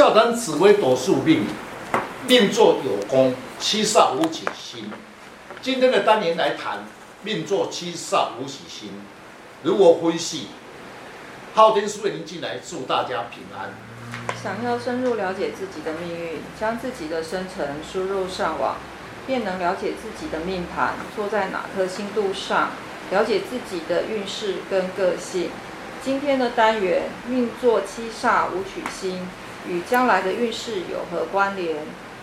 笑谈紫微斗数命，命作有功，七煞无取心。今天的单元来谈命作七煞无取心如何分析。昊天书院您进来，祝大家平安。想要深入了解自己的命运，将自己的生辰输入上网，便能了解自己的命盘坐在哪颗星度上，了解自己的运势跟个性。今天的单元命作七煞无取星与将来的运势有何关联？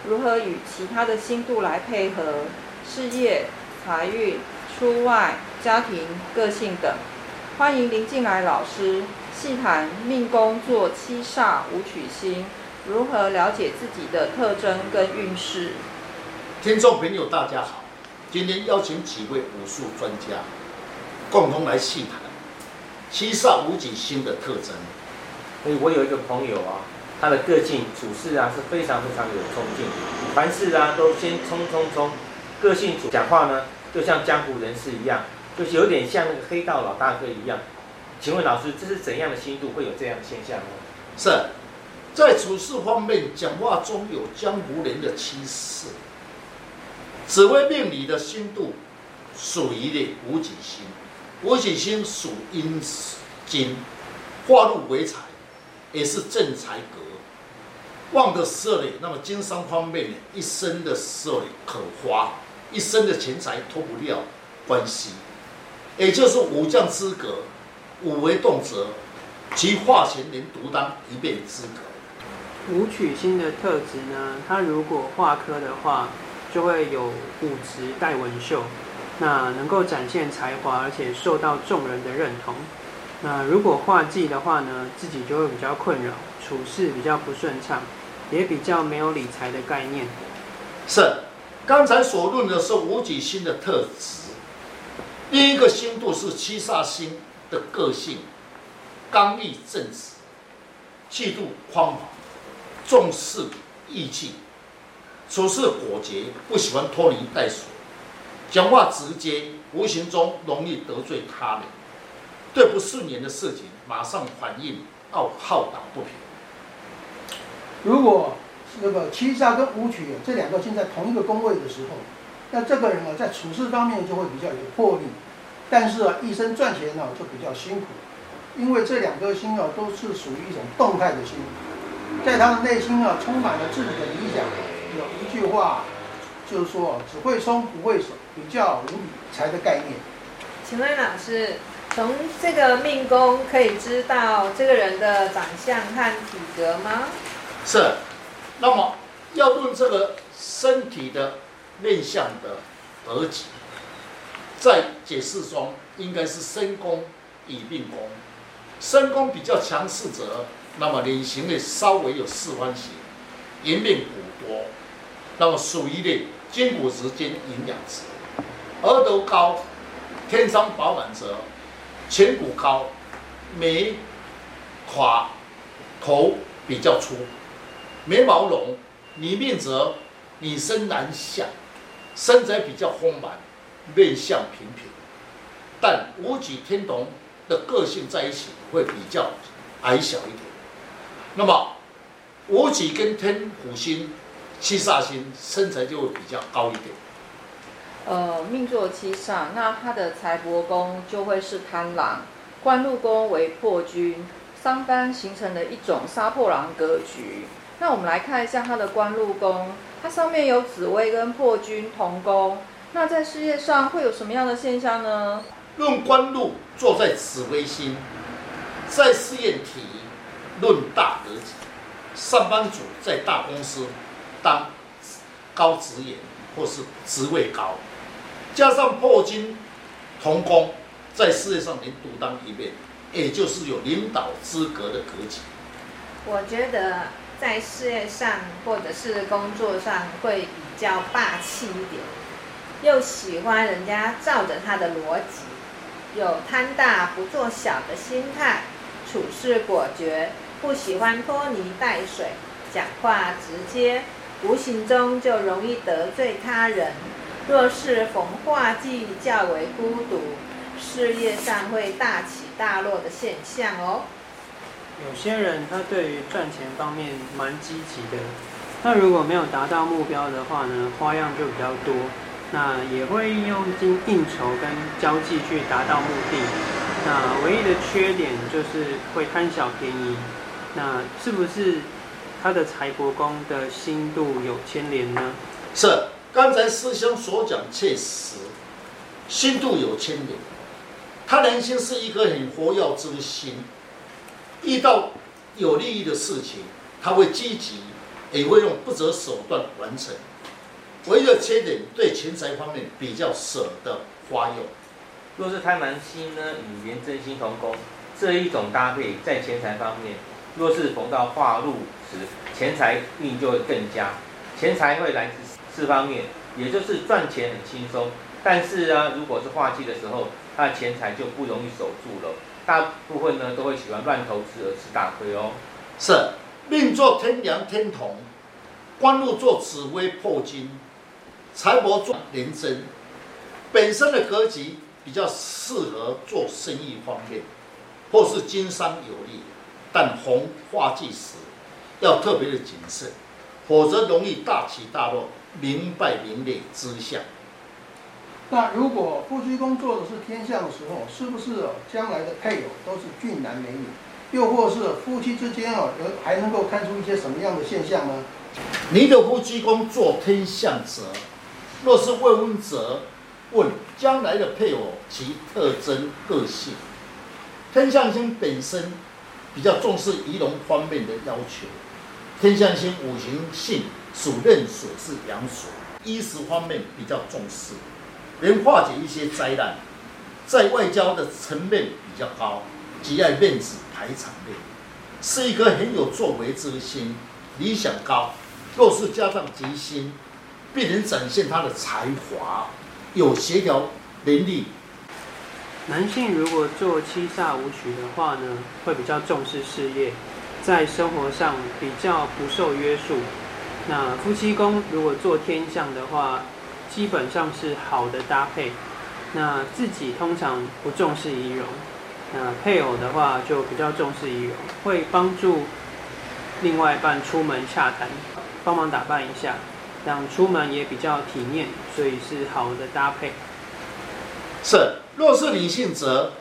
如何与其他的星度来配合？事业、财运、出外、家庭、个性等。欢迎林进来老师细谈命宫做七煞五曲星，如何了解自己的特征跟运势。听众朋友大家好，今天邀请几位武术专家共同来细谈。七煞武曲星的特征，所以我有一个朋友啊，他的个性处事啊是非常非常有冲劲，凡事啊都先冲冲冲，个性讲话呢就像江湖人士一样，就是有点像那个黑道老大哥一样。请问老师，这是怎样的星度会有这样的现象呢？是在处事方面，讲话中有江湖人的气势。紫微命理的星度属于的武曲星。武曲星属阴金，化入为财，也是正财格。旺的时候呢，那么经商方面呢，一生的时候呢可花，一生的钱财脱不了关系。也就是武将之格，武为动辄，其化权能独当一面之格。武曲星的特质呢，它如果化科的话，就会有武职带文秀。那能够展现才华，而且受到众人的认同。那如果化忌的话呢，自己就会比较困扰，处事比较不顺畅，也比较没有理财的概念。是，刚才所论的是武曲星的特质。第一个星度是七煞星的个性，刚毅正直，气度宽广，重视义气，处事果决，不喜欢拖泥带水。讲话直接，无形中容易得罪他人，对不顺眼的事情马上反应，要好打不平。如果那个七煞跟武曲这两个星在同一个宫位的时候，那这个人啊在处事方面就会比较有魄力，但是啊一生赚钱呢就比较辛苦，因为这两颗星啊都是属于一种动态的星，在他的内心啊充满了自己的理想。有一句话。就是说，只会松不会守，比较无理财的概念。请问老师，从这个命宫可以知道这个人的长相和体格吗？是。那么要论这个身体的面相的德吉，在解释中应该是身宫与命宫。身宫比较强势者，那么脸型呢稍微有四方形，颜面骨多，那么属于的。筋骨质兼营养质，额头高，天生饱满者，颧骨高，眉垮，头比较粗，眉毛浓，里面则女生男相，身材比较丰满，面相平平，但武曲天同的个性在一起会比较矮小一点。那么武曲跟天虎星。七煞星身材就会比较高一点。呃，命座七煞，那他的财帛宫就会是贪狼，官禄宫为破军，三方形成的一种杀破狼格局。那我们来看一下他的官禄宫，它上面有紫微跟破军同宫，那在事业上会有什么样的现象呢？论官禄坐在紫微星，在事业体论大格局，上班族在大公司。当高职员或是职位高，加上破军同工，在事业上能独当一面，也就是有领导资格的格局。我觉得在事业上或者是工作上会比较霸气一点，又喜欢人家照着他的逻辑，有贪大不做小的心态，处事果决，不喜欢拖泥带水，讲话直接。无形中就容易得罪他人，若是逢化忌较为孤独，事业上会大起大落的现象哦。有些人他对于赚钱方面蛮积极的，那如果没有达到目标的话呢，花样就比较多，那也会用尽应酬跟交际去达到目的。那唯一的缺点就是会贪小便宜。那是不是他的财帛宫的星度有牵连呢？是，刚才师兄所讲确实，心度有牵连。贪狼星是一颗很活跃之心，遇到有利益的事情，他会积极，也会用不择手段完成。唯一的缺点，对钱财方面比较舍得花用。若是贪狼星呢，与廉贞心同宫，这一种搭配在钱财方面，若是逢到化禄时，钱财运就会更佳，钱财会来自四方面，也就是赚钱很轻松。但是啊，如果是化忌的时候，他的钱财就不容易守住了。大部分呢都会喜欢乱投资而吃大亏哦。是命坐天梁天同，官禄坐紫微破金，财帛坐廉贞，本身的格局比较适合做生意方面，或是经商有利。但逢化忌时，要特别的谨慎，否则容易大起大落，名败名裂之相。那如果夫妻宫做的是天相的时候，是不是将来的配偶都是俊男美女？又或是夫妻之间哦，还能够看出一些什么样的现象呢？你的夫妻宫做天相者，若是未婚者，问将来的配偶其特征个性。天象星本身比较重视仪容方面的要求。天象星五行性属壬水，是阳所，衣食方面比较重视。能化解一些灾难，在外交的层面比较高，极爱面子排场面，是一颗很有作为之心，理想高。若是加上吉星，必能展现他的才华，有协调能力。男性如果做七煞武曲的话呢，会比较重视事业，在生活上比较不受约束。那夫妻宫如果做天象的话，基本上是好的搭配，那自己通常不重视仪容，那配偶的话就比较重视仪容，会帮助另外一半出门洽谈，帮忙打扮一下，让出门也比较体面，所以是好的搭配。是，若是女性则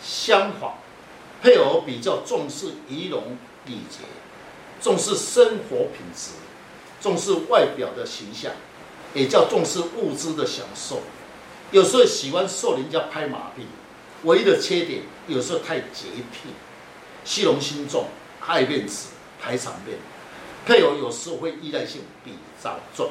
相反，配偶比较重视仪容礼节，重视生活品质，重视外表的形象。也叫重视物质的享受，有时候喜欢受人家拍马屁，唯一的缺点有时候太洁癖，虚荣心重，爱面子，排场面，配偶有时候会依赖性比较重。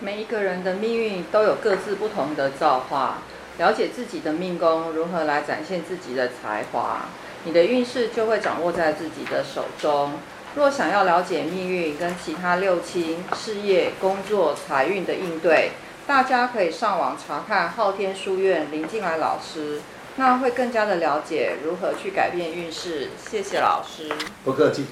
每一个人的命运都有各自不同的造化，了解自己的命宫如何来展现自己的才华，你的运势就会掌握在自己的手中。若想要了解命运跟其他六亲、事业、工作、财运的应对，大家可以上网查看昊天书院林静来老师，那会更加的了解如何去改变运势。谢谢老师，不客气。